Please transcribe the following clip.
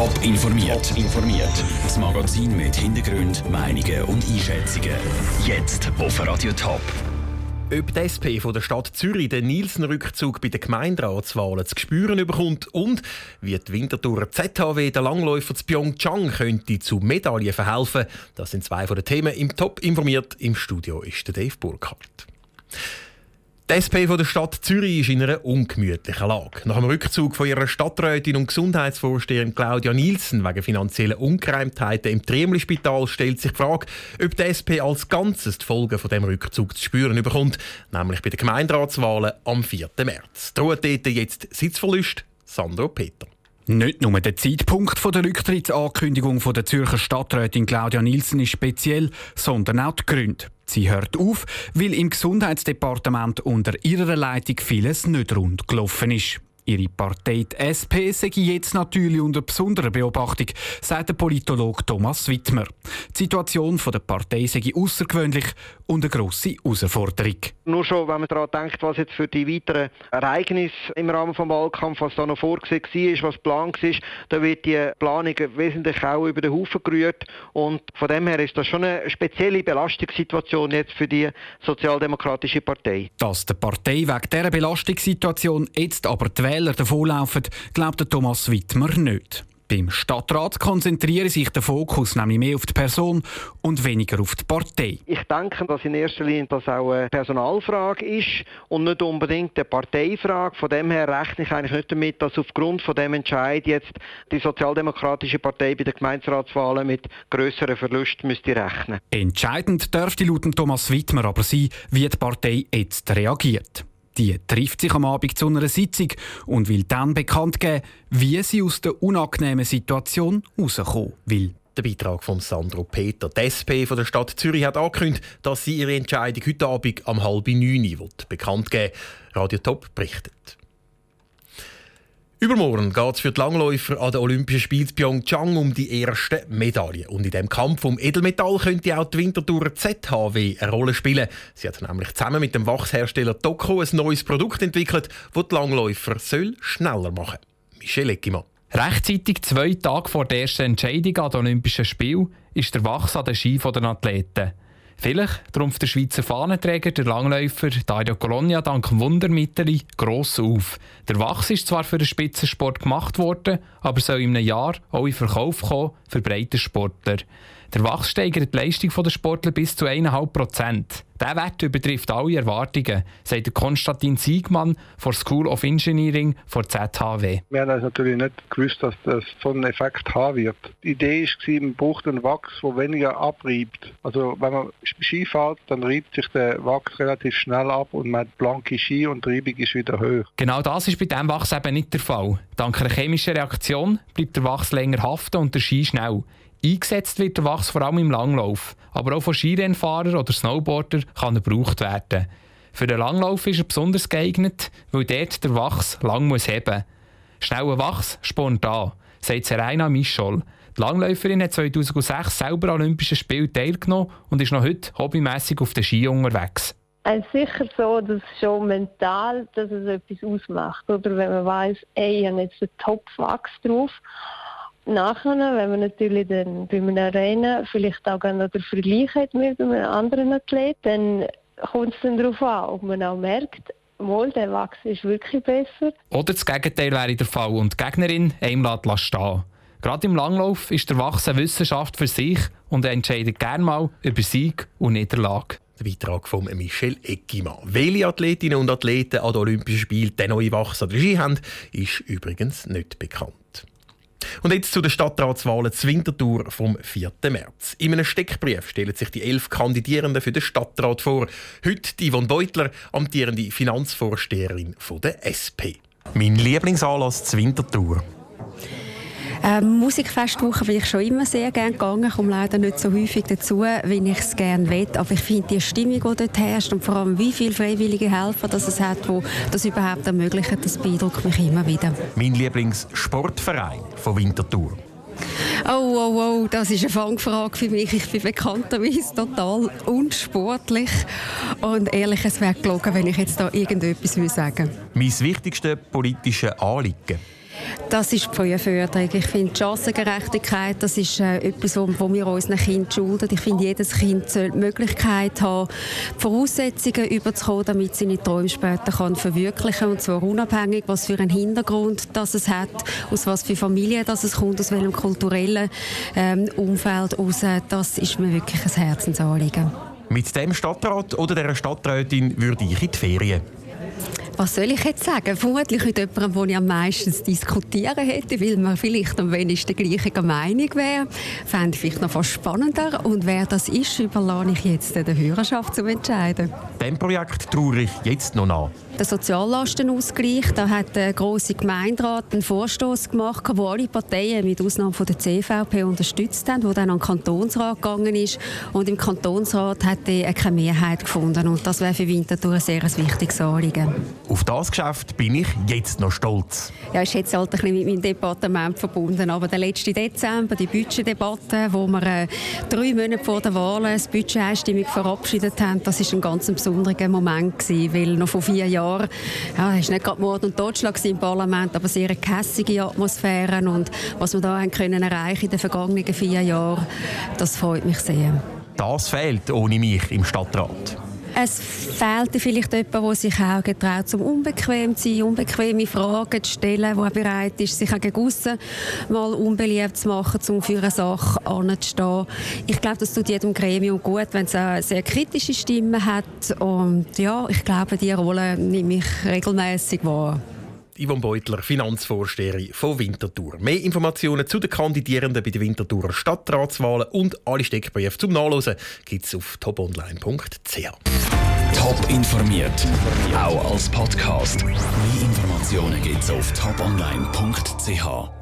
Top informiert. informiert. Das Magazin mit Hintergrund, Meinungen und Einschätzungen. Jetzt auf Radio Top. Ob die SP von der Stadt Zürich den Nielsen-Rückzug bei den Gemeinderatswahlen zu spüren bekommt und wie die Winterthur ZHW der Langläufer zu Pyeongchang könnte zu Medaillen verhelfen, das sind zwei von den Themen im Top informiert. Im Studio ist der Dave Burkhardt. Die SP von der Stadt Zürich ist in einer ungemütlichen Lage. Nach dem Rückzug von ihrer Stadträtin und Gesundheitsvorsteherin Claudia Nielsen wegen finanzieller Ungereimtheiten im Triemli-Spital stellt sich die Frage, ob die SP als Ganzes die Folgen von dem Rückzug zu spüren bekommt, nämlich bei den Gemeinderatswahlen am 4. März. Droht dort jetzt Sitzverlust? Sandro Peter. Nicht nur der Zeitpunkt der Rücktrittsankündigung der Zürcher Stadträtin Claudia Nielsen ist speziell, sondern auch die Gründe. Sie hört auf, weil im Gesundheitsdepartement unter ihrer Leitung vieles nicht rund gelaufen ist. Ihre Partei, die SP, sei jetzt natürlich unter besonderer Beobachtung, sagt der Politologe Thomas Wittmer. Die Situation der Partei sei außergewöhnlich und eine grosse Herausforderung. Nur schon, wenn man daran denkt, was jetzt für die weiteren Ereignisse im Rahmen des Wahlkampfs, was da noch vorgesehen war, was geplant ist, da wird die Planung wesentlich auch über den Haufen gerührt. Und von dem her ist das schon eine spezielle Belastungssituation jetzt für die Sozialdemokratische Partei. Dass der Partei wegen dieser Belastungssituation jetzt aber die Wähler davonlaufen, glaubt Thomas Wittmer nicht. Beim Stadtrat konzentriere sich der Fokus nämlich mehr auf die Person und weniger auf die Partei. Ich denke, dass in erster Linie das auch eine Personalfrage ist und nicht unbedingt eine Parteifrage. Von dem her rechne ich eigentlich nicht damit, dass aufgrund von dem Entscheid jetzt die Sozialdemokratische Partei bei den Gemeinderatswahlen mit größeren Verlusten müsste rechnen. Entscheidend dürfte laut Thomas Wittmer aber sein, wie die Partei jetzt reagiert. Die trifft sich am Abend zu einer Sitzung und will dann bekannt geben, wie sie aus der unangenehmen Situation rauskommen will. Der Beitrag von Sandro Peter. Die SP von der Stadt Zürich hat angekündigt, dass sie ihre Entscheidung heute Abend am halb neun bekannt geben Radio Top berichtet. Übermorgen geht es für die Langläufer an den Olympischen Spielen Pyeongchang um die erste Medaille. Und in dem Kampf um Edelmetall könnte auch die Winterthur ZHW eine Rolle spielen. Sie hat nämlich zusammen mit dem Wachshersteller Toko ein neues Produkt entwickelt, das die Langläufer soll schneller machen soll. Michel Eckimann. Rechtzeitig zwei Tage vor der ersten Entscheidung an den Olympischen Spielen ist der Wachs an den Ski der Athleten. Vielleicht trumpft der Schweizer Fahnenträger, der Langläufer Dario Colonia, dank Wundermittel gross auf. Der Wachs ist zwar für den Spitzensport gemacht worden, aber soll in einem Jahr auch in Verkauf kommen für breite Sportler. Der Wachs steigert die Leistung der Sportler bis zu 1,5 Prozent. Dieser Wert übertrifft alle Erwartungen, sagt Konstantin Siegmann von School of Engineering von ZHW. Wir haben natürlich nicht gewusst, dass das so einen Effekt haben wird. Die Idee war, man braucht einen Wachs, der weniger abreibt. Also wenn man Ski fährt, dann reibt sich der Wachs relativ schnell ab und man hat blanke Ski und die Reibung ist wieder hoch. Genau das ist bei diesem Wachs eben nicht der Fall. Dank einer chemischen Reaktion bleibt der Wachs länger haften und der Ski schnell. Eingesetzt wird der Wachs vor allem im Langlauf, aber auch von Skirennfahrern oder Snowboarder kann er gebraucht werden. Für den Langlauf ist er besonders geeignet, weil dort der Wachs lang muss heben. Schneller Wachs spornt an, sagt Serena Michol. Die Langläuferin hat 2006 selber an Olympischen Spielen teilgenommen und ist noch heute hobbymäßig auf den Ski unterwegs. Es ist sicher so, dass schon mental dass es etwas ausmacht. Oder wenn man weiß, ey, ich habe jetzt einen Top-Wachs drauf Nachher, wenn man natürlich dann bei einem Rennen vielleicht auch den Vergleich hat mit einem anderen Athlet, dann kommt es dann darauf an, ob man auch merkt, Mal, der Wachs ist wirklich besser. Oder das Gegenteil wäre der Fall und die Gegnerin einem lässt stehen. Gerade im Langlauf ist der Wachs eine Wissenschaft für sich und er entscheidet gerne mal über Sieg und Niederlage. Der Beitrag von Michel Eckimann. Welche Athletinnen und Athleten an den Olympischen Spielen den neuen Wachs an der Ski haben, ist übrigens nicht bekannt. Und jetzt zu den Stadtratswahlen zur Winterthur vom 4. März. In einem Steckbrief stellen sich die elf Kandidierenden für den Stadtrat vor. Heute die Yvonne Beutler, amtierende Finanzvorsteherin der SP. Mein Lieblingsanlass zur Winterthur. Ähm, Musikfestwoche bin ich schon immer sehr gerne gegangen, Ich komme leider nicht so häufig dazu, wie ich es gerne will. Aber ich finde die Stimmung, die dort herrscht und vor allem wie viele freiwillige Helfer das es hat, die das überhaupt ermöglichen, das beeindruckt mich immer wieder. Mein Lieblingssportverein von Winterthur. Oh, oh, oh, das ist eine Fangfrage für mich. Ich bin bekannterweise total unsportlich. Und ehrlich, es wäre gelogen, wenn ich jetzt da irgendetwas sagen würde. Mein wichtigstes politisches Anliegen? Das ist die Frühförderung. Ich finde, Chancengerechtigkeit, das ist äh, etwas, was wir unseren Kindern schulden. Ich finde, jedes Kind soll die Möglichkeit haben, die Voraussetzungen überzukommen, damit sie ihre Träume später kann verwirklichen kann. Und zwar unabhängig, was für einen Hintergrund das es hat, aus was für Familie das es kommt, aus welchem kulturellen ähm, Umfeld raus. Das ist mir wirklich ein Herzensanliegen. Mit dem Stadtrat oder der Stadträtin würde ich in die Ferien. Was soll ich jetzt sagen? Vermutlich mit jemandem, wo ich am meisten diskutieren hätte, weil man vielleicht am wenigsten gleicher Meinung wäre. Fände ich vielleicht noch fast spannender. Und wer das ist, überlasse ich jetzt der Hörerschaft zu entscheiden. Dem Projekt traue ich jetzt noch nach. Der Soziallastenausgleich, da hat der große Gemeinderat einen Vorstoß gemacht, wo alle Parteien mit Ausnahme von der CVP unterstützt haben, wo dann an den Kantonsrat gegangen ist und im Kantonsrat hat er keine Mehrheit gefunden und das wäre für Winterthur ein sehr wichtiges Anliegen. Auf das Geschäft bin ich jetzt noch stolz. Ja, ist jetzt halt ein bisschen mit meinem Departement verbunden, aber der letzte Dezember, die Budgetdebatte, wo wir äh, drei Monate vor der Wahl das Budget einstimmig verabschiedet haben, das ist ein ganz besonderer Moment gewesen, weil noch vor vier Jahren Jahren. Ja, es war nicht gerade Mord und Totschlag im Parlament, aber sehr eine kässige Atmosphäre. Und was wir da haben können erreichen in den vergangenen vier Jahren, das freut mich sehr. Das fehlt ohne mich im Stadtrat. Es fehlte vielleicht jemand, der sich auch getraut, zum unbequem zu sein, unbequeme Fragen zu stellen, der bereit ist, sich auch gegen aussen mal unbeliebt zu machen, um für eine Sache anzustehen. Ich glaube, das tut jedem Gremium gut, wenn es eine sehr kritische Stimme hat. Und ja, ich glaube, diese Rolle nehme ich regelmäßig wahr. Yvonne Beutler, Finanzvorsteherin von Winterthur. Mehr Informationen zu den Kandidierenden bei den Winterthurer Stadtratswahlen und alle Steckbriefe zum Nachlesen gibt es auf toponline.ch. Top informiert, auch als Podcast. Mehr Informationen gibt es auf toponline.ch.